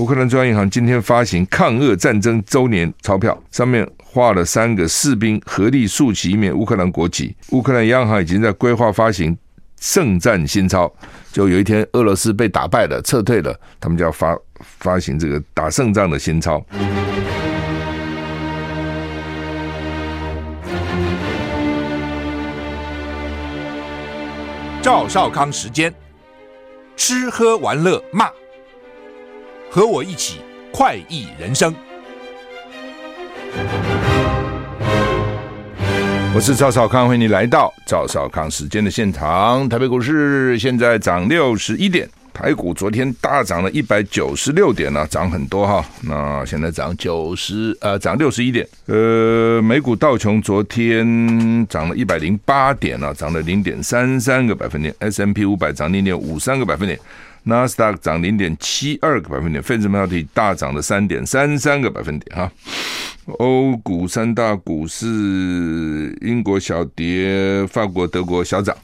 乌克兰中央银行今天发行抗俄战争周年钞票，上面画了三个士兵合力竖起一面乌克兰国旗。乌克兰央行已经在规划发行圣战新钞，就有一天俄罗斯被打败了、撤退了，他们就要发发行这个打胜仗的新钞。赵少康时间，吃喝玩乐骂，和我一起快意人生。我是赵少康，欢迎你来到赵少康时间的现场。台北股市现在涨六十一点。台股昨天大涨了一百九十六点呢、涨很多哈。那现在涨九十呃，涨六十一点。呃，美股道琼昨天涨了一百零八点呢、啊，涨了零点三三个百分点。，S M P 五百涨零点五三个百分点，纳斯达克涨零点七二个百分点，费城半导体大涨了三点三三个百分点哈。欧股三大股市，英国小跌，法国、德国小涨。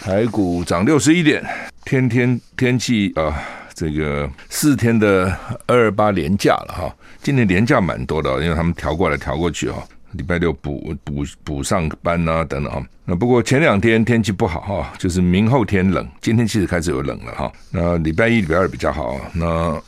台股涨六十一点，天天天气啊，这个四天的二二八连假了哈。今天连假蛮多的，因为他们调过来调过去哈。礼拜六补补补上班啊等等哈。那不过前两天天气不好哈，就是明后天冷，今天其实开始有冷了哈。那礼拜一、礼拜二比较好啊。那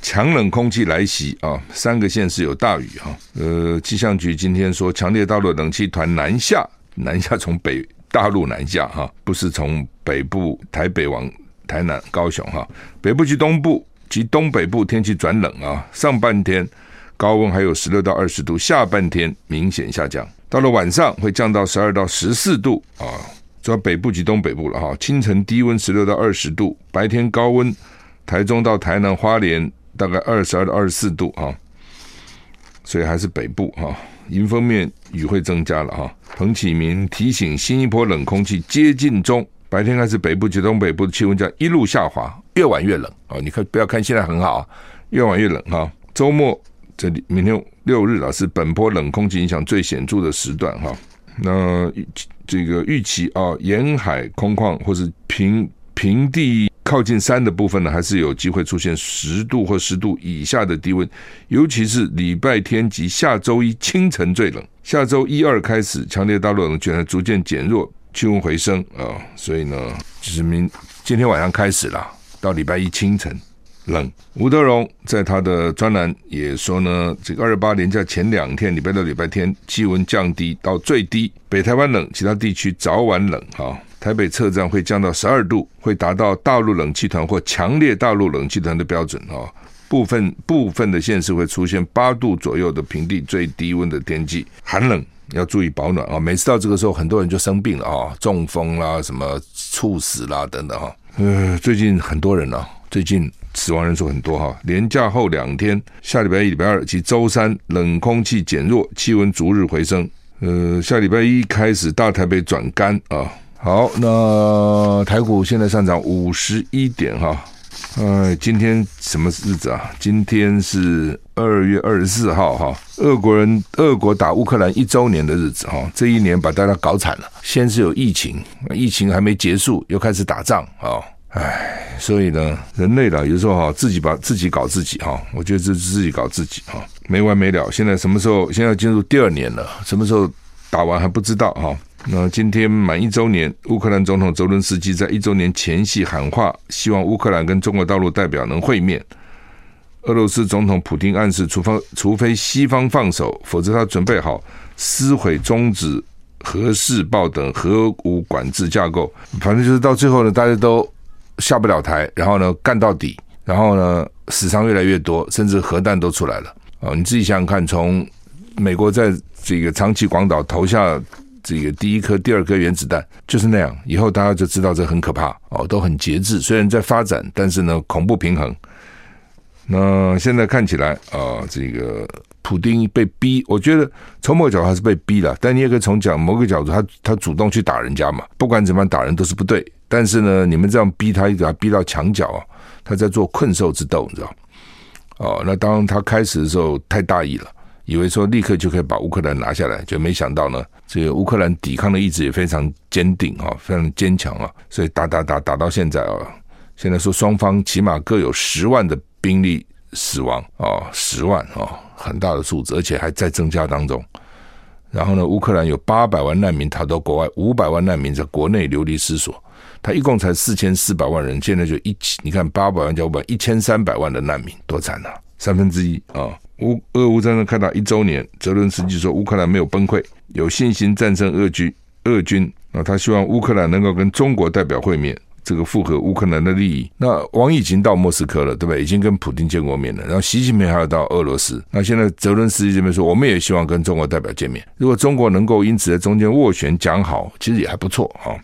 强冷空气来袭啊，三个县市有大雨哈。呃，气象局今天说，强烈大陆冷气团南下，南下从北。大陆南下哈，不是从北部台北往台南、高雄哈，北部及东部及东北部天气转冷啊，上半天高温还有十六到二十度，下半天明显下降，到了晚上会降到十二到十四度啊，主要北部及东北部了哈，清晨低温十六到二十度，白天高温，台中到台南、花莲大概二十二到二十四度哈，所以还是北部哈。迎风面雨会增加了哈，彭启明提醒新一波冷空气接近中，白天开始北部及东北部的气温将一路下滑，越晚越冷啊！你看不要看现在很好，越晚越冷哈。周末这里明天六日啊是本波冷空气影响最显著的时段哈。那这个预期啊，沿海空旷或是平平地。靠近山的部分呢，还是有机会出现十度或十度以下的低温，尤其是礼拜天及下周一清晨最冷。下周一二开始，强烈大陆冷气逐渐减弱，气温回升啊，所以呢，就是明今天晚上开始了，到礼拜一清晨冷。吴德荣在他的专栏也说呢，这个二二八连假前两天，礼拜六、礼拜天气温降低到最低，北台湾冷，其他地区早晚冷哈。台北车站会降到十二度，会达到大陆冷气团或强烈大陆冷气团的标准啊。部分部分的县市会出现八度左右的平地最低温的天气，寒冷要注意保暖啊。每次到这个时候，很多人就生病了啊，中风啦、什么猝死啦等等哈。呃，最近很多人啊，最近死亡人数很多哈。连假后两天，下礼拜一、礼拜二及周三，冷空气减弱，气温逐日回升。呃，下礼拜一开始，大台北转干啊。好，那台股现在上涨五十一点哈，哎，今天什么日子啊？今天是二月二十四号哈，俄国人俄国打乌克兰一周年的日子哈，这一年把大家搞惨了，先是有疫情，疫情还没结束，又开始打仗啊，哎，所以呢，人类啦，有时候哈，自己把自己搞自己哈，我觉得这是自己搞自己哈，没完没了。现在什么时候？现在进入第二年了，什么时候打完还不知道哈。那今天满一周年，乌克兰总统泽伦斯基在一周年前夕喊话，希望乌克兰跟中国大陆代表能会面。俄罗斯总统普丁暗示，除非除非西方放手，否则他准备好撕毁、终止核试爆等核武管制架构。反正就是到最后呢，大家都下不了台，然后呢干到底，然后呢死伤越来越多，甚至核弹都出来了。哦，你自己想想看，从美国在这个长崎、广岛投下。这个第一颗、第二颗原子弹就是那样，以后大家就知道这很可怕哦，都很节制。虽然在发展，但是呢，恐怖平衡。那现在看起来啊，这个普丁被逼，我觉得从某个角度还是被逼了。但你也可以从讲某个角度，他他主动去打人家嘛，不管怎么样打人都是不对。但是呢，你们这样逼他，给他逼到墙角啊，他在做困兽之斗，你知道？哦，那当他开始的时候太大意了。以为说立刻就可以把乌克兰拿下来，就没想到呢，这个乌克兰抵抗的意志也非常坚定啊，非常坚强啊，所以打打打打到现在啊，现在说双方起码各有十万的兵力死亡哦，十万哦，很大的数字，而且还在增加当中。然后呢，乌克兰有八百万难民逃到国外，五百万难民在国内流离失所。他一共才四千四百万人，现在就一起，你看八百万加五百，一千三百万的难民，多惨啊！三分之一啊！乌俄乌战争开打一周年，泽伦斯基说乌克兰没有崩溃，有信心战胜俄军。俄军啊，他希望乌克兰能够跟中国代表会面，这个符合乌克兰的利益。那王毅已经到莫斯科了，对不对？已经跟普京见过面了。然后习近平还要到俄罗斯。那现在泽伦斯基这边说，我们也希望跟中国代表见面。如果中国能够因此在中间斡旋讲好，其实也还不错啊。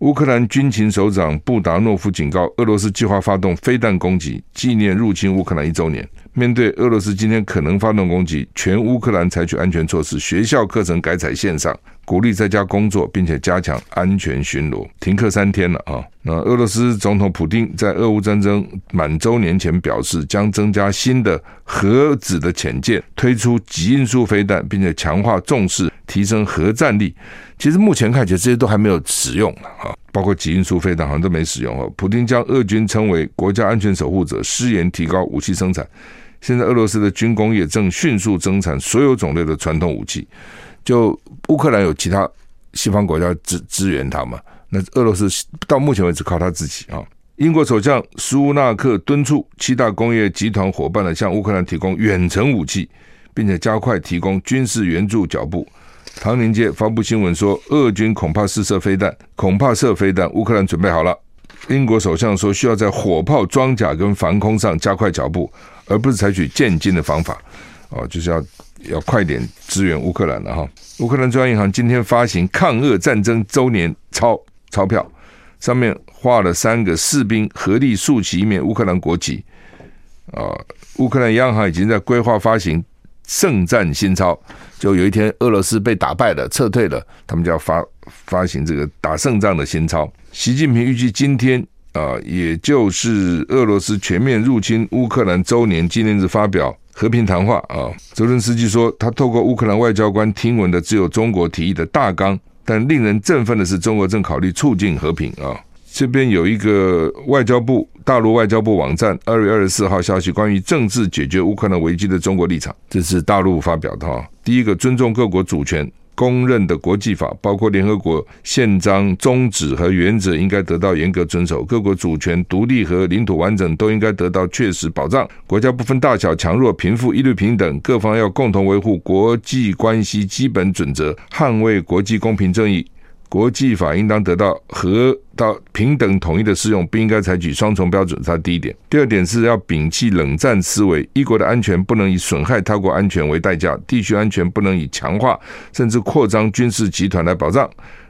乌克兰军情首长布达诺夫警告，俄罗斯计划发动飞弹攻击，纪念入侵乌克兰一周年。面对俄罗斯今天可能发动攻击，全乌克兰采取安全措施，学校课程改采线上，鼓励在家工作，并且加强安全巡逻，停课三天了啊。那俄罗斯总统普丁在俄乌战争满周年前表示，将增加新的核子的潜舰，推出极音速飞弹，并且强化重视提升核战力。其实目前看起来这些都还没有使用啊，包括极音速飞弹好像都没使用哦。普丁将俄军称为国家安全守护者，誓言提高武器生产。现在俄罗斯的军工业正迅速增产所有种类的传统武器。就乌克兰有其他西方国家支支援他嘛？那俄罗斯到目前为止靠他自己啊。英国首相苏纳克敦促七大工业集团伙伴呢，向乌克兰提供远程武器，并且加快提供军事援助脚步。唐宁街发布新闻说，俄军恐怕试射飞弹，恐怕射飞弹。乌克兰准备好了。英国首相说，需要在火炮装甲跟防空上加快脚步，而不是采取渐进的方法。哦，就是要要快点支援乌克兰了哈。乌克兰中央银行今天发行抗俄战争周年钞钞票，上面画了三个士兵合力竖起一面乌克兰国旗。啊，乌克兰央行已经在规划发行。圣战新钞，就有一天俄罗斯被打败了，撤退了，他们就要发发行这个打胜仗的新钞。习近平预计今天啊，也就是俄罗斯全面入侵乌克兰周年纪念日发表和平谈话啊。泽伦斯基说，他透过乌克兰外交官听闻的只有中国提议的大纲，但令人振奋的是，中国正考虑促进和平啊。这边有一个外交部大陆外交部网站二月二十四号消息，关于政治解决乌克兰危机的中国立场，这是大陆发表的哈。第一个，尊重各国主权，公认的国际法，包括联合国宪章宗旨和原则，应该得到严格遵守。各国主权、独立和领土完整都应该得到确实保障。国家不分大小、强弱、贫富，一律平等。各方要共同维护国际关系基本准则，捍卫国际公平正义。国际法应当得到和到平等统一的适用，不应该采取双重标准。这是第一点。第二点是要摒弃冷战思维，一国的安全不能以损害他国安全为代价，地区安全不能以强化甚至扩张军事集团来保障。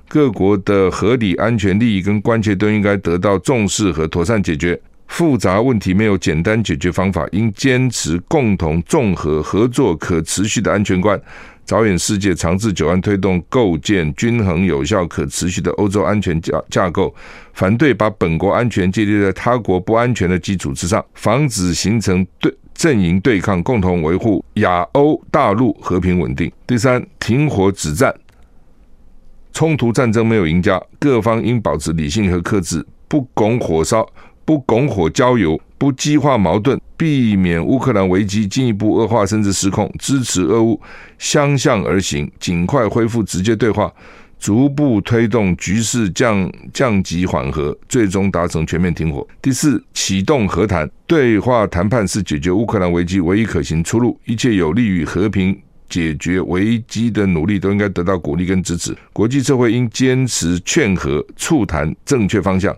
各国的合理安全利益跟关切都应该得到重视和妥善解决。复杂问题没有简单解决方法，应坚持共同、综合、合作、可持续的安全观。着眼世界长治久安，推动构建均衡、有效、可持续的欧洲安全架架构，反对把本国安全建立在他国不安全的基础之上，防止形成对阵营对抗，共同维护亚欧大陆和平稳定。第三，停火止战，冲突战争没有赢家，各方应保持理性和克制，不拱火烧，不拱火浇油。不激化矛盾，避免乌克兰危机进一步恶化甚至失控，支持俄乌相向而行，尽快恢复直接对话，逐步推动局势降降级缓和，最终达成全面停火。第四，启动和谈，对话谈判是解决乌克兰危机唯一可行出路，一切有利于和平解决危机的努力都应该得到鼓励跟支持。国际社会应坚持劝和促谈正确方向。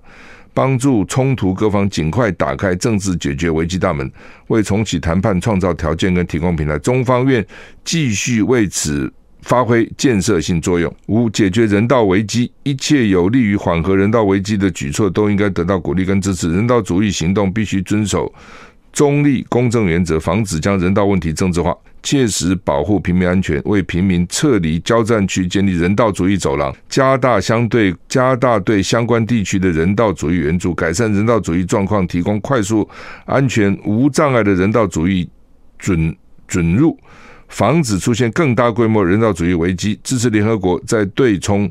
帮助冲突各方尽快打开政治解决危机大门，为重启谈判创造条件跟提供平台。中方愿继续为此发挥建设性作用。五、解决人道危机，一切有利于缓和人道危机的举措都应该得到鼓励跟支持。人道主义行动必须遵守中立公正原则，防止将人道问题政治化。切实保护平民安全，为平民撤离交战区建立人道主义走廊，加大相对加大对相关地区的人道主义援助，改善人道主义状况，提供快速、安全、无障碍的人道主义准准入，防止出现更大规模人道主义危机，支持联合国在对冲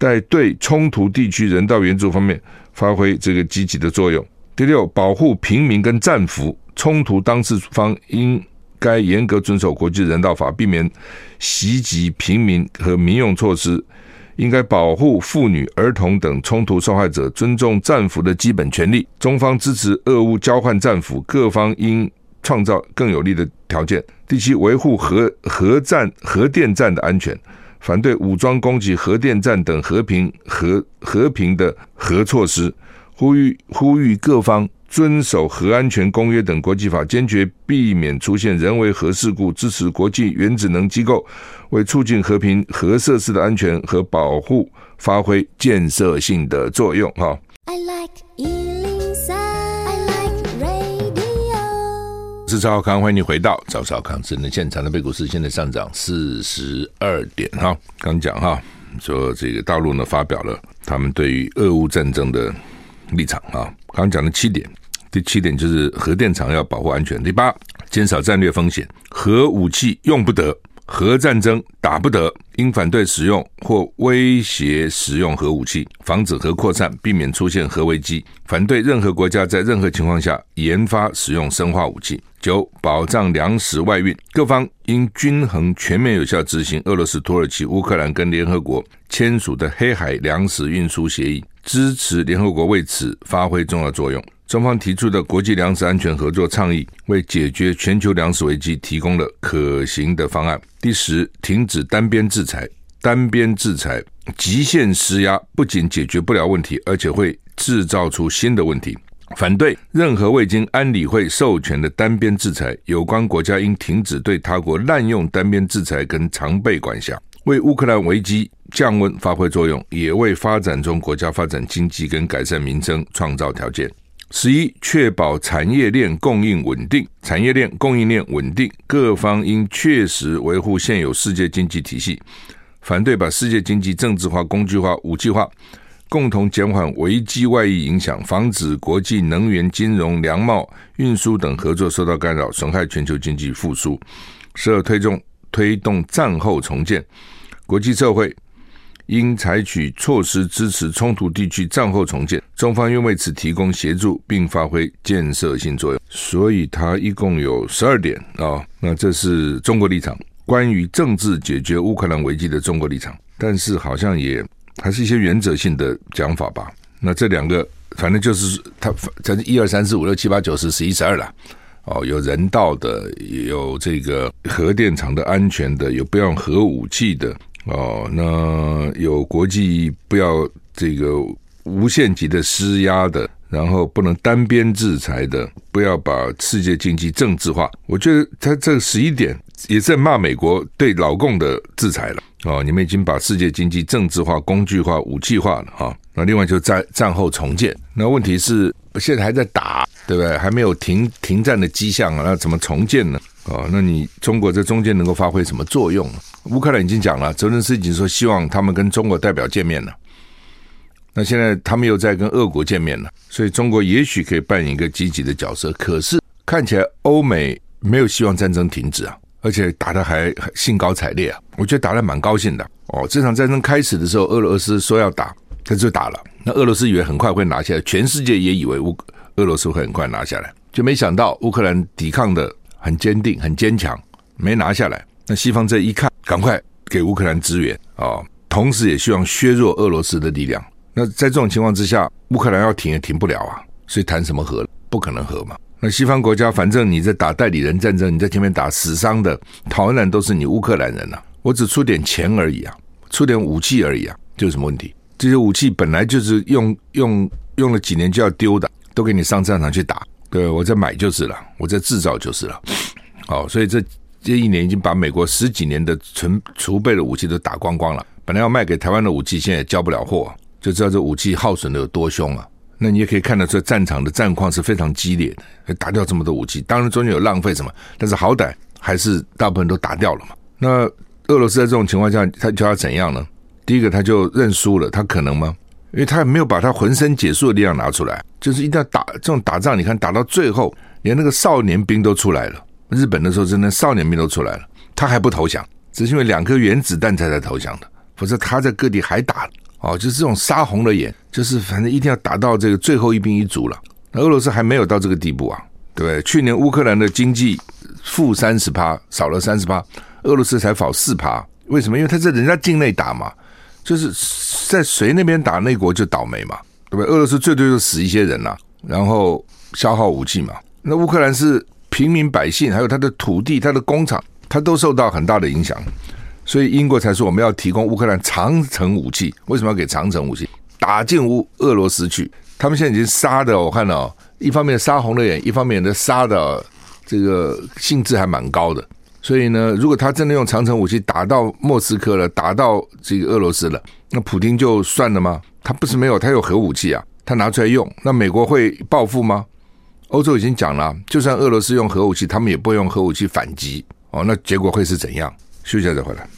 在对冲突地区人道援助方面发挥这个积极的作用。第六，保护平民跟战俘。冲突当事方应该严格遵守国际人道法，避免袭击平民和民用措施。应该保护妇女、儿童等冲突受害者，尊重战俘的基本权利。中方支持俄乌交换战俘，各方应创造更有利的条件。第七，维护核核战、核电站的安全，反对武装攻击核电站等和平和和平的核措施。呼吁呼吁各方遵守核安全公约等国际法，坚决避免出现人为核事故。支持国际原子能机构为促进和平核设施的安全和保护发挥建设性的作用。哈。I like 103, I like radio。我是赵少康，欢迎你回到赵少康智能现场的美股市现在上涨四十二点。哈，刚讲哈，说这个大陆呢发表了他们对于俄乌战争的。立场啊，刚刚讲的七点，第七点就是核电厂要保护安全。第八，减少战略风险，核武器用不得，核战争打不得，应反对使用或威胁使用核武器，防止核扩散，避免出现核危机。反对任何国家在任何情况下研发使用生化武器。九，保障粮食外运，各方应均衡、全面、有效执行俄罗斯、土耳其、乌克兰跟联合国签署的黑海粮食运输协议。支持联合国为此发挥重要作用。中方提出的国际粮食安全合作倡议，为解决全球粮食危机提供了可行的方案。第十，停止单边制裁。单边制裁、极限施压，不仅解决不了问题，而且会制造出新的问题。反对任何未经安理会授权的单边制裁。有关国家应停止对他国滥用单边制裁跟常备管辖。为乌克兰危机降温发挥作用，也为发展中国家发展经济跟改善民生创造条件。十一，确保产业链供应稳定，产业链供应链稳定，各方应确实维护现有世界经济体系，反对把世界经济政治化、工具化、武器化，共同减缓危机外溢影响，防止国际能源、金融、粮贸、运输等合作受到干扰，损害全球经济复苏。十二，推动推动战后重建。国际社会应采取措施支持冲突地区战后重建，中方愿为此提供协助，并发挥建设性作用。所以，它一共有十二点啊。那这是中国立场，关于政治解决乌克兰危机的中国立场，但是好像也还是一些原则性的讲法吧。那这两个，反正就是它，反正一二三四五六七八九十十一十二了。哦，有人道的，有这个核电厂的安全的，有不要用核武器的。哦，那有国际不要这个无限级的施压的，然后不能单边制裁的，不要把世界经济政治化。我觉得他这十一点也在骂美国对老共的制裁了。哦，你们已经把世界经济政治化、工具化、武器化了哈。那另外就战战后重建，那问题是现在还在打，对不对？还没有停停战的迹象啊，那怎么重建呢？哦，那你中国在中间能够发挥什么作用？乌克兰已经讲了，泽连斯基已经说希望他们跟中国代表见面了。那现在他们又在跟俄国见面了，所以中国也许可以扮演一个积极的角色。可是看起来欧美没有希望战争停止啊，而且打得还兴高采烈啊，我觉得打得蛮高兴的。哦，这场战争开始的时候，俄罗斯说要打，他就打了。那俄罗斯以为很快会拿下来，全世界也以为乌俄罗斯会很快拿下来，就没想到乌克兰抵抗的。很坚定，很坚强，没拿下来。那西方这一看，赶快给乌克兰支援啊、哦！同时也希望削弱俄罗斯的力量。那在这种情况之下，乌克兰要停也停不了啊！所以谈什么和？不可能和嘛。那西方国家，反正你在打代理人战争，你在前面打死伤的，逃难都是你乌克兰人啊！我只出点钱而已啊，出点武器而已啊，就有什么问题？这些武器本来就是用用用了几年就要丢的，都给你上战场去打。对，我在买就是了，我在制造就是了。好，所以这这一年已经把美国十几年的存储备的武器都打光光了。本来要卖给台湾的武器，现在也交不了货，就知道这武器耗损的有多凶啊。那你也可以看得出战场的战况是非常激烈的，打掉这么多武器，当然中间有浪费什么，但是好歹还是大部分都打掉了嘛。那俄罗斯在这种情况下，他就要怎样呢？第一个，他就认输了，他可能吗？因为他也没有把他浑身解数的力量拿出来，就是一定要打这种打仗。你看打到最后，连那个少年兵都出来了。日本的时候，真的少年兵都出来了，他还不投降，只是因为两颗原子弹才在投降的，否则他在各地还打。哦，就是这种杀红了眼，就是反正一定要打到这个最后一兵一卒了。那俄罗斯还没有到这个地步啊，对不对？去年乌克兰的经济负三十趴，少了三十趴，俄罗斯才跑四趴，为什么？因为他在人家境内打嘛，就是在谁那边打，那国就倒霉嘛，对不对？俄罗斯最多就死一些人呐、然后消耗武器嘛。那乌克兰是平民百姓，还有他的土地、他的工厂，他都受到很大的影响，所以英国才说我们要提供乌克兰长城武器。为什么要给长城武器？打进乌俄罗斯去？他们现在已经杀的，我看到。一方面杀红了眼，一方面的杀的这个性质还蛮高的。所以呢，如果他真的用长城武器打到莫斯科了，打到这个俄罗斯了，那普京就算了吗？他不是没有，他有核武器啊，他拿出来用，那美国会报复吗？欧洲已经讲了，就算俄罗斯用核武器，他们也不会用核武器反击哦。那结果会是怎样？休息一下再回来。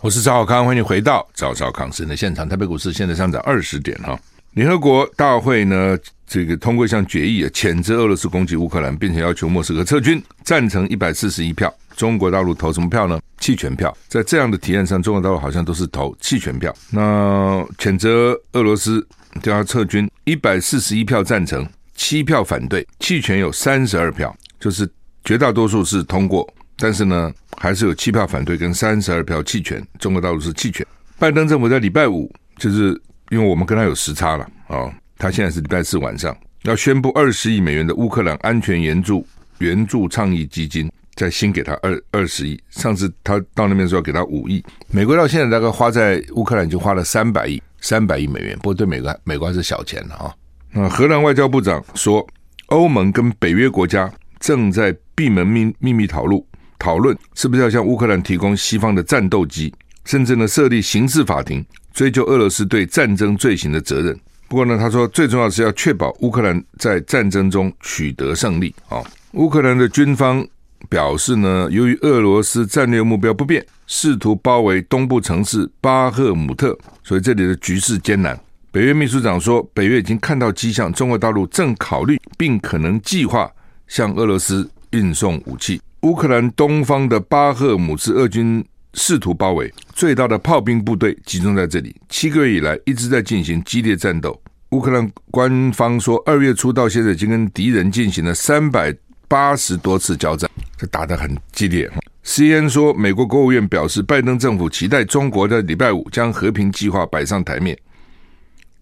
我是赵少康，欢迎回到赵少康生的现场。台北股市现在上涨二十点哈。联合国大会呢，这个通过一项决议啊，谴责俄罗斯攻击乌克兰，并且要求莫斯科撤军。赞成一百四十一票，中国大陆投什么票呢？弃权票。在这样的提案上，中国大陆好像都是投弃权票。那谴责俄罗斯叫他撤军，一百四十一票赞成，七票反对，弃权有三十二票，就是绝大多数是通过。但是呢，还是有七票反对跟三十二票弃权。中国大陆是弃权。拜登政府在礼拜五，就是因为我们跟他有时差了啊、哦，他现在是礼拜四晚上要宣布二十亿美元的乌克兰安全援助援助倡议基金，再新给他二二十亿。上次他到那边说要给他五亿。美国到现在大概花在乌克兰就花了三百亿，三百亿美元。不过对美国美国还是小钱了啊。那荷兰外交部长说，欧盟跟北约国家正在闭门秘秘密讨论。讨论是不是要向乌克兰提供西方的战斗机，甚至呢设立刑事法庭追究俄罗斯对战争罪行的责任。不过呢，他说最重要是要确保乌克兰在战争中取得胜利。啊，乌克兰的军方表示呢，由于俄罗斯战略目标不变，试图包围东部城市巴赫姆特，所以这里的局势艰难。北约秘书长说，北约已经看到迹象，中国大陆正考虑并可能计划向俄罗斯运送武器。乌克兰东方的巴赫姆兹，俄军试图包围，最大的炮兵部队集中在这里。七个月以来一直在进行激烈战斗。乌克兰官方说，二月初到现在已经跟敌人进行了三百八十多次交战，这打得很激烈。C N 说，美国国务院表示，拜登政府期待中国在礼拜五将和平计划摆上台面，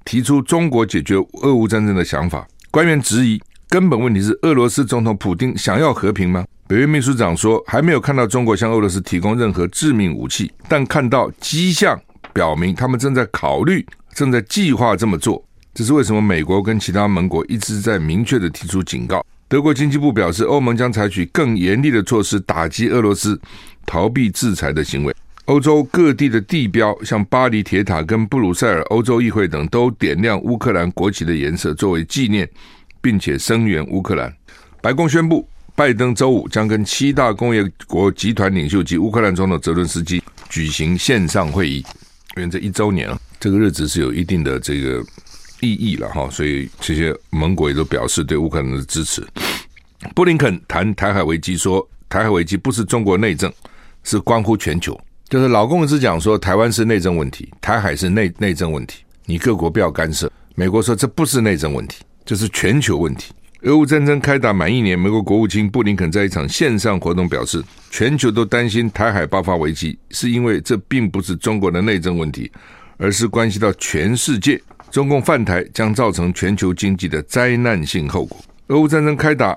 提出中国解决俄乌战争的想法。官员质疑，根本问题是俄罗斯总统普丁想要和平吗？北约秘书长说，还没有看到中国向俄罗斯提供任何致命武器，但看到迹象表明他们正在考虑、正在计划这么做。这是为什么？美国跟其他盟国一直在明确地提出警告。德国经济部表示，欧盟将采取更严厉的措施打击俄罗斯逃避制裁的行为。欧洲各地的地标，像巴黎铁塔跟布鲁塞尔欧洲议会等，都点亮乌克兰国旗的颜色，作为纪念，并且声援乌克兰。白宫宣布。拜登周五将跟七大工业国集团领袖及乌克兰总统泽伦斯基举行线上会议，因为这一周年了，这个日子是有一定的这个意义了哈，所以这些盟国也都表示对乌克兰的支持。布林肯谈台海危机说，台海危机不是中国内政，是关乎全球。就是老共是讲说台湾是内政问题，台海是内内政问题，你各国不要干涉。美国说这不是内政问题，这是全球问题。俄乌战争开打满一年，美国国务卿布林肯在一场线上活动表示，全球都担心台海爆发危机，是因为这并不是中国的内政问题，而是关系到全世界。中共犯台将造成全球经济的灾难性后果。俄乌战争开打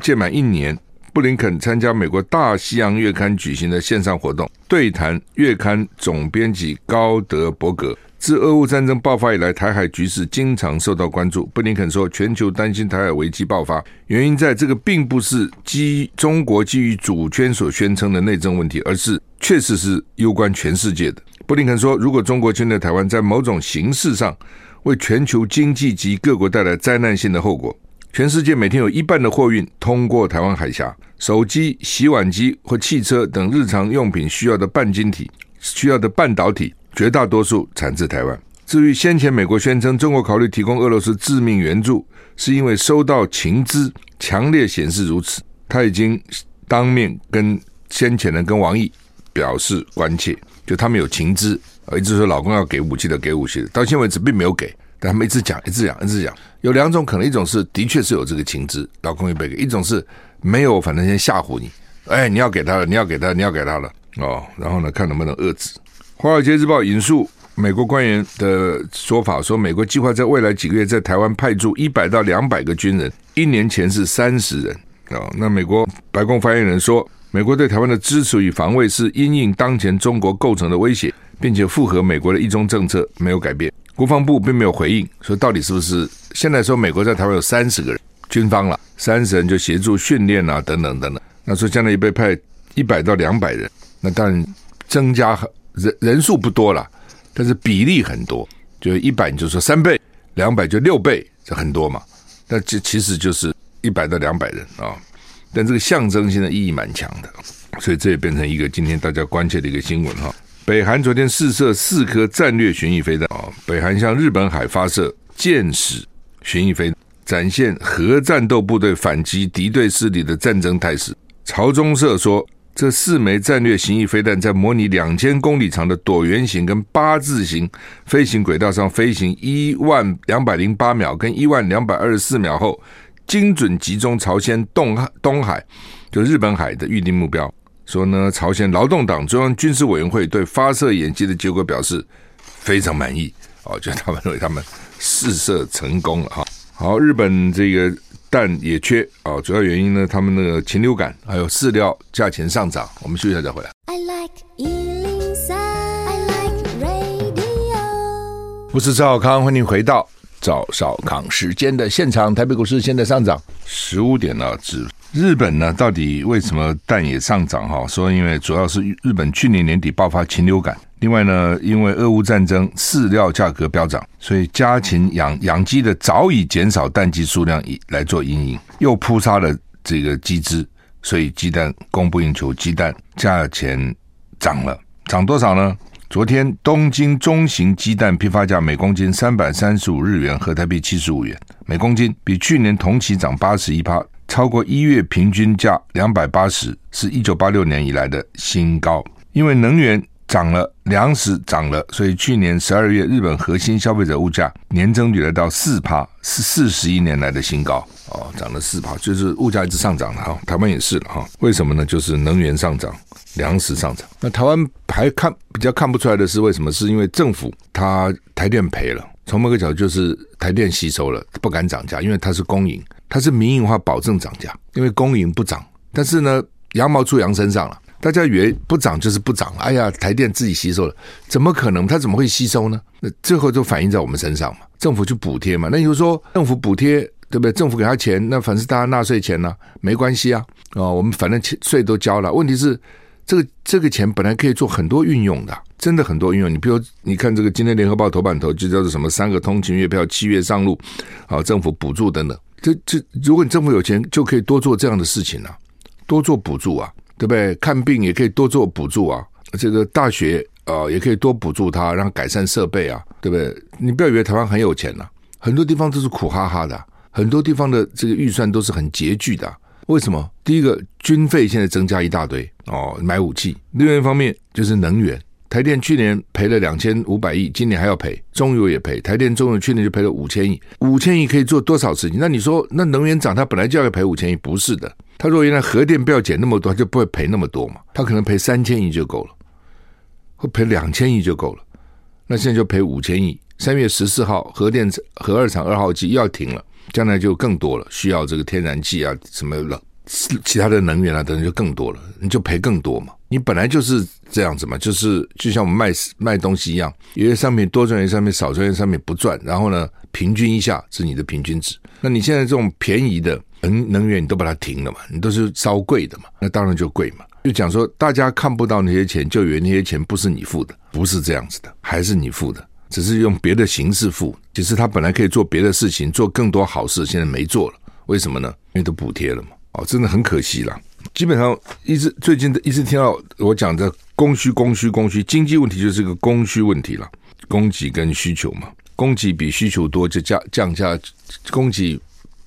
届满一年，布林肯参加美国《大西洋月刊》举行的线上活动，对谈月刊总编辑高德伯格。自俄乌战争爆发以来，台海局势经常受到关注。布林肯说，全球担心台海危机爆发，原因在这个并不是基于中国基于主权所宣称的内政问题，而是确实是攸关全世界的。布林肯说，如果中国侵略台湾，在某种形式上为全球经济及各国带来灾难性的后果。全世界每天有一半的货运通过台湾海峡，手机、洗碗机或汽车等日常用品需要的半晶体、需要的半导体。绝大多数产自台湾。至于先前美国宣称中国考虑提供俄罗斯致命援助，是因为收到情资，强烈显示如此。他已经当面跟先前的跟王毅表示关切，就他们有情资，一直说老公要给武器的给武器的，到现在为止并没有给。但他们一直讲，一直讲，一直讲。有两种可能，一种是的确是有这个情资，劳工预备给；一种是没有，反正先吓唬你。哎，你要给他了，你要给他，你要给他了哦。然后呢，看能不能遏制。《华尔街日报》引述美国官员的说法说，美国计划在未来几个月在台湾派驻一百到两百个军人，一年前是三十人哦。那美国白宫发言人说，美国对台湾的支持与防卫是因应当前中国构成的威胁，并且符合美国的一中政策，没有改变。国防部并没有回应，说到底是不是现在说美国在台湾有三十个人军方了，三十人就协助训练啊，等等等等。那说将来也被派一百到两百人，那当然增加人人数不多了，但是比例很多，就一百你就说三倍，两百就六倍，这很多嘛。那这其实就是一百到两百人啊，但这个象征性的意义蛮强的，所以这也变成一个今天大家关切的一个新闻哈。北韩昨天试射四颗战略巡弋飞弹啊！北韩向日本海发射箭矢巡弋飞弹，展现核战斗部队反击敌对势力的战争态势。朝中社说，这四枚战略型翼飞弹在模拟两千公里长的椭圆形跟八字形飞行轨道上飞行一万两百零八秒跟一万两百二十四秒后，精准集中朝鲜东东海，就日本海的预定目标。说呢，朝鲜劳动党中央军事委员会对发射演习的结果表示非常满意哦，就他们认为他们试射成功了哈。好，日本这个蛋也缺啊，主要原因呢，他们那个禽流感还有饲料价钱上涨。我们休息一下再回来。I like 103, I like radio。我是赵少康，欢迎回到赵少康时间的现场。台北股市现在上涨十五点了，指。日本呢，到底为什么蛋也上涨？哈，说因为主要是日本去年年底爆发禽流感，另外呢，因为俄乌战争，饲料价格飙涨，所以家禽养养鸡的早已减少蛋鸡数量，以来做阴影，又扑杀了这个鸡只，所以鸡蛋供不应求，鸡蛋价钱涨了，涨多少呢？昨天东京中型鸡蛋批发价每公斤三百三十五日元，合台币七十五元每公斤，比去年同期涨八十一趴。超过一月平均价两百八十，是一九八六年以来的新高。因为能源涨了，粮食涨了，所以去年十二月日本核心消费者物价年增率来到四趴，是四十一年来的新高。哦，涨了四趴，就是物价一直上涨了哈。台湾也是了哈。为什么呢？就是能源上涨，粮食上涨。那台湾还看比较看不出来的是为什么？是因为政府它台电赔了。从某个角度就是台电吸收了，不敢涨价，因为它是公营。它是民营化，保证涨价，因为公营不涨。但是呢，羊毛出羊身上了，大家以为不涨就是不涨。哎呀，台电自己吸收了，怎么可能？它怎么会吸收呢？那最后就反映在我们身上嘛，政府去补贴嘛。那你就说政府补贴，对不对？政府给他钱，那反正是大家纳税钱呢、没关系啊。哦，我们反正税都交了。问题是，这个这个钱本来可以做很多运用的，真的很多运用。你比如你看这个今天联合报头版头就叫做什么？三个通勤月票七月上路，好，政府补助等等。这这，如果你政府有钱，就可以多做这样的事情啊，多做补助啊，对不对？看病也可以多做补助啊，这个大学啊、也可以多补助他，让改善设备啊，对不对？你不要以为台湾很有钱呐、很多地方都是苦哈哈的，很多地方的这个预算都是很拮据的。为什么？第一个，军费现在增加一大堆哦，买武器；另外一方面就是能源。台电去年赔了两千五百亿，今年还要赔，中油也赔。台电、中油去年就赔了五千亿，五千亿可以做多少事情？那你说，那能源涨，它本来就要赔五千亿？不是的，他如果原来核电不要减那么多，他就不会赔那么多嘛。他可能赔三千亿就够了，或赔两千亿就够了。那现在就赔五千亿。三月十四号，核电核二厂二号机又要停了，将来就更多了，需要这个天然气啊，什么了。其他的能源啊，等等就更多了，你就赔更多嘛。你本来就是这样子嘛，就是就像我们卖卖东西一样，有些商品多赚，有些商品少赚，有些商品不赚，然后呢，平均一下是你的平均值。那你现在这种便宜的能能源，你都把它停了嘛，你都是烧贵的嘛，那当然就贵嘛。就讲说，大家看不到那些钱，就以为那些钱不是你付的，不是这样子的，还是你付的，只是用别的形式付。其实他本来可以做别的事情，做更多好事，现在没做了，为什么呢？因为都补贴了嘛。哦，真的很可惜了。基本上一直最近的一直听到我讲的供需、供需、供需，经济问题就是个供需问题了。供给跟需求嘛，供给比需求多就降降价，供给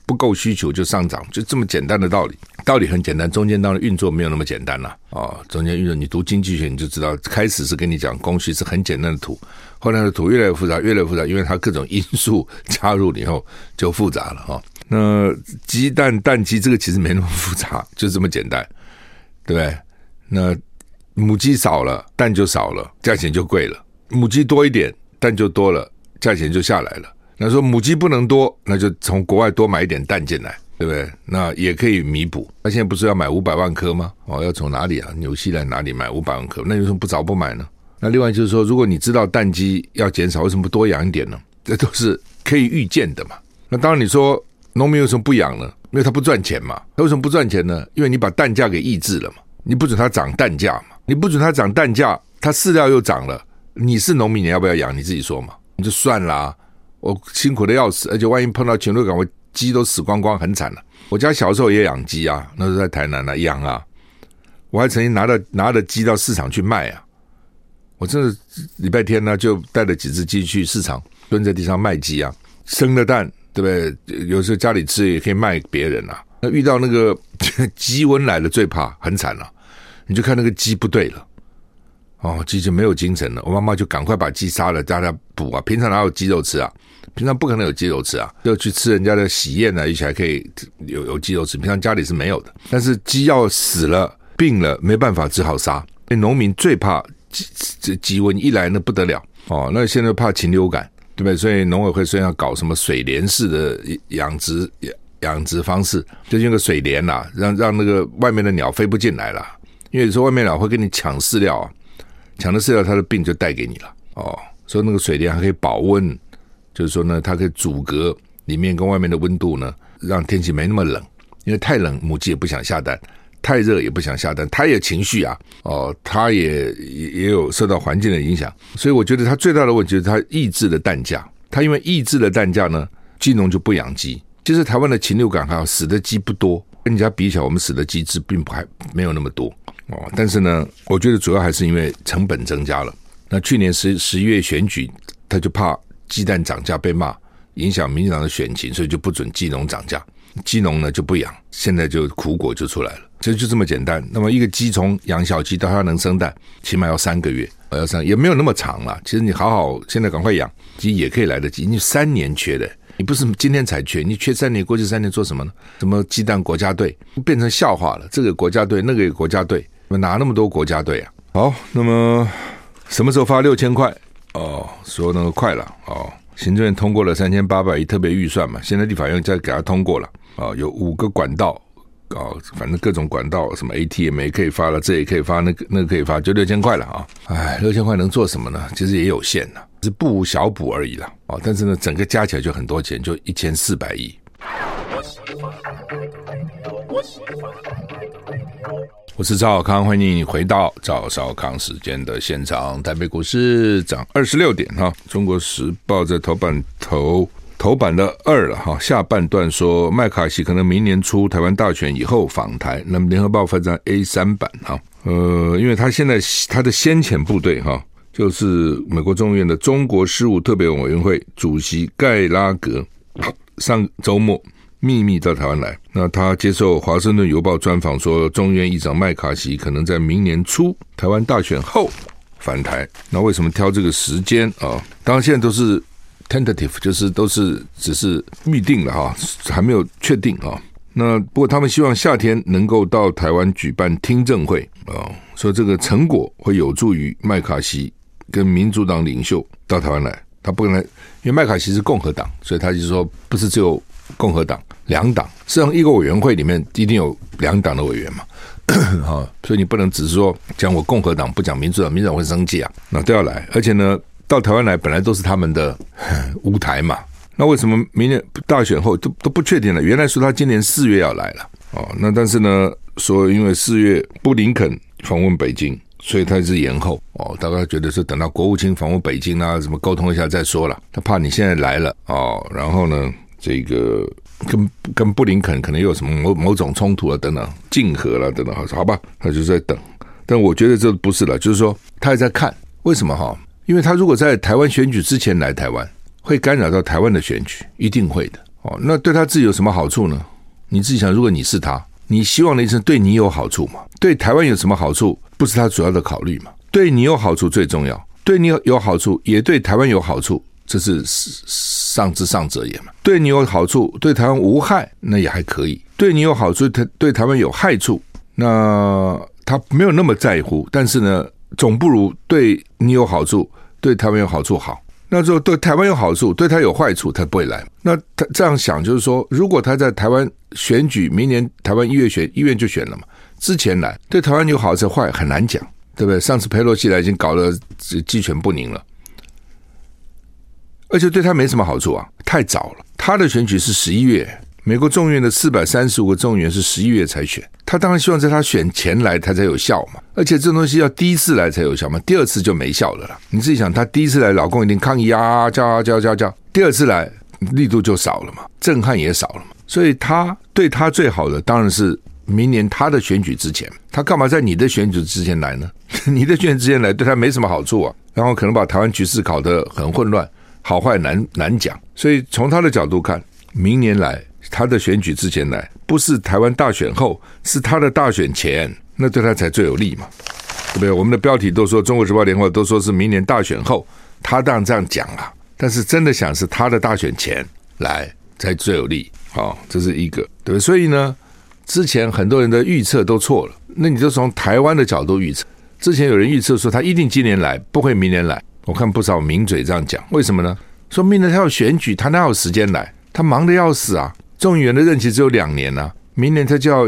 不够需求就上涨，就这么简单的道理。道理很简单，中间当然运作没有那么简单了啊、哦。中间运作，你读经济学你就知道，开始是跟你讲供需是很简单的图，后来的图越来越复杂，越来越复杂，因为它各种因素加入以后就复杂了哈、那鸡蛋蛋鸡这个其实没那么复杂，就这么简单，对不对？那母鸡少了，蛋就少了，价钱就贵了；母鸡多一点，蛋就多了，价钱就下来了。那说母鸡不能多，那就从国外多买一点蛋进来，对不对？那也可以弥补。那现在不是要买五百万颗吗？哦，要从哪里啊？纽西兰哪里买五百万颗？那为什么不早不买呢？那另外就是说，如果你知道蛋鸡要减少，为什么不多养一点呢？这都是可以预见的嘛。那当然你说农民为什么不养呢？因为他不赚钱嘛。他为什么不赚钱呢？因为你把蛋价给抑制了嘛。你不准它涨蛋价嘛。你不准它涨蛋价，它饲料又涨了。你是农民，你要不要养？你自己说嘛。你就算啦。我辛苦的要死，而且万一碰到禽流感，我鸡都死光光，很惨了。我家小时候也养鸡啊，那时候在台南呢、啊，养啊。我还曾经拿着拿着鸡到市场去卖啊。我真的礼拜天呢，就带了几只鸡去市场，蹲在地上卖鸡啊。生的蛋，对不对？有时候家里吃也可以卖给别人啊。那遇到那个 鸡瘟来了，最怕很惨了。你就看那个鸡不对了。哦，鸡就没有精神了。我妈妈就赶快把鸡杀了，大家补啊。平常哪有鸡肉吃啊？平常不可能有鸡肉吃啊，要去吃人家的喜宴呢，一起还可以有有鸡肉吃。平常家里是没有的。但是鸡要死了、病了，没办法，只好杀。那农民最怕鸡，这鸡瘟一来那不得了哦。那现在怕禽流感，对不对？所以农委会虽然要搞什么水帘式的养殖养养殖方式，就用个水帘呐、啊，让让那个外面的鸟飞不进来了。因为说外面鸟会跟你抢饲料。抢了饲料，它的病就带给你了哦。所以那个水帘还可以保温，就是说呢，它可以阻隔里面跟外面的温度呢，让天气没那么冷。因为太冷，母鸡也不想下蛋；太热也不想下蛋。它也情绪啊，哦，它也也也有受到环境的影响。所以我觉得它最大的问题是它抑制了蛋价。它因为抑制了蛋价呢，鸡农就不养鸡。其实台湾的禽流感还有死的鸡不多，跟人家比起来，我们死的鸡只并不还没有那么多。哦，但是呢，我觉得主要还是因为成本增加了。那去年十十一月选举，他就怕鸡蛋涨价被骂，影响民进党的选情，所以就不准鸡农涨价，鸡农呢就不养，现在就苦果就出来了。其实就这么简单。那么一个鸡从养小鸡到它能生蛋，起码要三个月，要三也没有那么长了。其实你好好现在赶快养鸡也可以来得及，你三年缺的。你不是今天才缺，你缺三年，过去三年做什么呢？什么鸡蛋国家队变成笑话了？这个国家队，那个国家队。哪那么多国家队啊？好，那么什么时候发六千块？哦，说那个快了哦。行政院通过了三千八百亿特别预算嘛，现在立法院再给他通过了啊、哦，有五个管道啊、哦，反正各种管道，什么 ATM 也可以发了，这也可以发，那个那个可以发，就六千块了啊。哎，六千块能做什么呢？其实也有限的，是不小补而已了啊、哦。但是呢，整个加起来就很多钱，就一千四百亿。我是赵少康，欢迎你回到赵少康时间的现场。台北股市涨二十六点哈。中国时报在头版头头版的二了哈。下半段说麦卡锡可能明年初台湾大选以后访台。那么联合报发在 A 三版哈。呃，因为他现在他的先遣部队哈，就是美国众议院的中国事务特别委员会主席盖拉格上周末。秘密到台湾来，那他接受《华盛顿邮报》专访说，众议院议长麦卡锡可能在明年初台湾大选后返台。那为什么挑这个时间啊？当然现在都是 tentative，就是都是只是预定了哈，还没有确定啊。那不过他们希望夏天能够到台湾举办听证会啊，说这个成果会有助于麦卡锡跟民主党领袖到台湾来。他不能，因为麦卡锡是共和党，所以他就说不是只有。共和党两党，实际上一个委员会里面一定有两党的委员嘛，哈，所以你不能只是说讲我共和党不讲民主党，民主党会生气啊，那都要来，而且呢，到台湾来本来都是他们的 舞台嘛，那为什么明年大选后都都不确定了？原来说他今年四月要来了，哦，那但是呢，说因为四月布林肯访问北京，所以他是延后，哦，大概觉得是等到国务卿访问北京啊，什么沟通一下再说了，他怕你现在来了，哦，然后呢？这个跟跟布林肯可能又有什么某某种冲突啊，等等，竞合了等等，好吧，他就在等。但我觉得这不是了，就是说他也在看为什么哈？因为他如果在台湾选举之前来台湾，会干扰到台湾的选举，一定会的。哦，那对他自己有什么好处呢？你自己想，如果你是他，你希望的一生对你有好处吗？对台湾有什么好处？不是他主要的考虑吗？对你有好处最重要，对你有好处，也对台湾有好处，这是上之上者也嘛。对你有好处，对台湾无害，那也还可以。对你有好处，对对台湾有害处，那他没有那么在乎。但是呢，总不如对你有好处，对台湾有好处好。那就对台湾有好处，对他有坏处，他不会来。那他这样想，就是说，如果他在台湾选举，明年台湾一月选，一月就选了嘛。之前来对台湾有好是坏很难讲，对不对？上次佩洛西来已经搞得鸡犬不宁了，而且对他没什么好处啊，太早了。他的选举是十一月，美国众院的四百三十五个众议员是十一月才选，他当然希望在他选前来，他才有效嘛。而且这东西要第一次来才有效嘛，第二次就没效了啦。你自己想，他第一次来，老共一定抗议啊，叫啊叫叫叫，第二次来力度就少了嘛，震撼也少了嘛。所以他对他最好的当然是。明年他的选举之前，他干嘛在你的选举之前来呢？你的选举之前来对他没什么好处啊，然后可能把台湾局势搞得很混乱，好坏难难讲。所以从他的角度看，明年来他的选举之前来，不是台湾大选后，是他的大选前，那对他才最有利嘛，对不对？我们的标题都说《中国时报》、《联合》都说是明年大选后，他当然这样讲啊，但是真的想是他的大选前来才最有利，好，这是一个，对不对？所以呢。之前很多人的预测都错了，那你就从台湾的角度预测。之前有人预测说他一定今年来，不会明年来。我看不少名嘴这样讲，为什么呢？说明年他要选举，他哪有时间来？他忙得要死啊！众议员的任期只有两年啊，明年他就要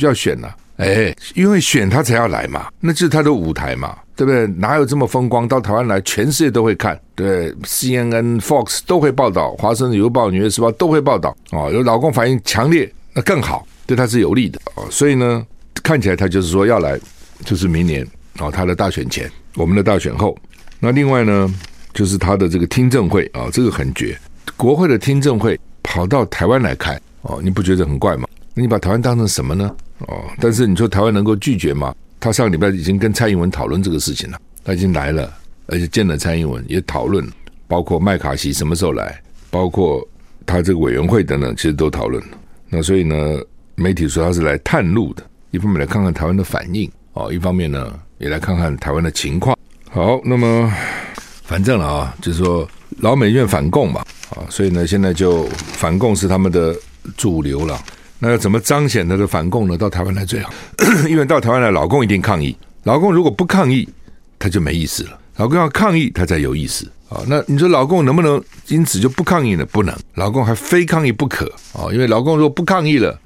要选了。哎，因为选他才要来嘛，那就是他的舞台嘛，对不对？哪有这么风光？到台湾来，全世界都会看，对，CNN、Fox 都会报道，华盛顿邮报、纽约时报都会报道。哦，有老公反应强烈，那更好。对他是有利的哦，所以呢，看起来他就是说要来，就是明年啊，他的大选前，我们的大选后。那另外呢，就是他的这个听证会啊，这个很绝，国会的听证会跑到台湾来开哦，你不觉得很怪吗？你把台湾当成什么呢？哦，但是你说台湾能够拒绝吗？他上个礼拜已经跟蔡英文讨论这个事情了，他已经来了，而且见了蔡英文，也讨论，包括麦卡锡什么时候来，包括他这个委员会等等，其实都讨论。那所以呢？媒体说他是来探路的，一方面来看看台湾的反应哦，一方面呢也来看看台湾的情况。好，那么反正了啊，就是说老美愿反共嘛，啊，所以呢现在就反共是他们的主流了。那要怎么彰显他的反共呢？到台湾来最好，因为到台湾来，老共一定抗议。老共如果不抗议，他就没意思了。老共要抗议，他才有意思啊。那你说老共能不能因此就不抗议呢？不能，老共还非抗议不可啊。因为老共如果不抗议了，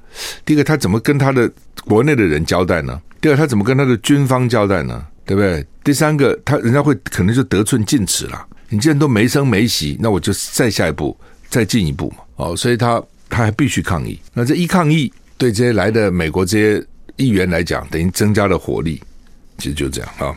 第一个，他怎么跟他的国内的人交代呢？第二，他怎么跟他的军方交代呢？对不对？第三个，他人家会可能就得寸进尺了。你既然都没声没息，那我就再下一步，再进一步嘛。哦，所以他他还必须抗议。那这一抗议，对这些来的美国这些议员来讲，等于增加了火力。其实就这样啊。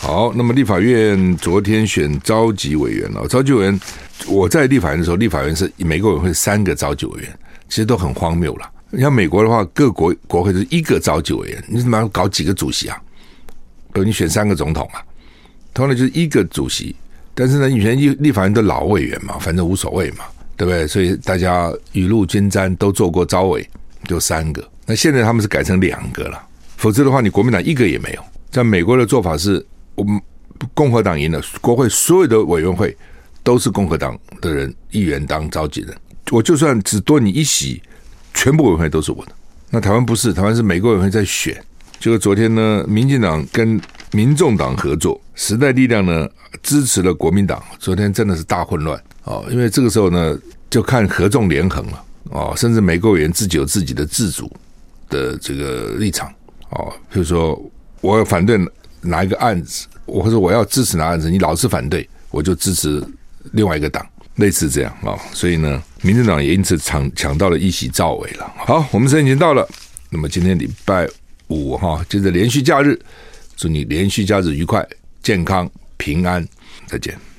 好，那么立法院昨天选召集委员了。召集委员，我在立法院的时候，立法院是每个委会三个召集委员，其实都很荒谬了。你像美国的话，各国国会是一个召集委员，你怎么搞几个主席啊？比如你选三个总统啊，通常就是一个主席。但是呢，以前立立法院都老委员嘛，反正无所谓嘛，对不对？所以大家雨露均沾，都做过招委，就三个。那现在他们是改成两个了，否则的话，你国民党一个也没有。在美国的做法是，我们共和党赢了，国会所有的委员会都是共和党的人议员当召集人，我就算只多你一席。全部委员会都是我的，那台湾不是，台湾是每个委员会在选。结果昨天呢，民进党跟民众党合作，时代力量呢支持了国民党。昨天真的是大混乱哦，因为这个时候呢，就看合纵连横了哦，甚至美国人自己有自己的自主的这个立场哦。譬如说，我要反对哪一个案子，或者我要支持哪案子，你老是反对，我就支持另外一个党。类似这样啊、哦，所以呢，民进党也因此抢抢到了一席召委了。好，我们时间已经到了，那么今天礼拜五哈，接着连续假日，祝你连续假日愉快、健康、平安，再见。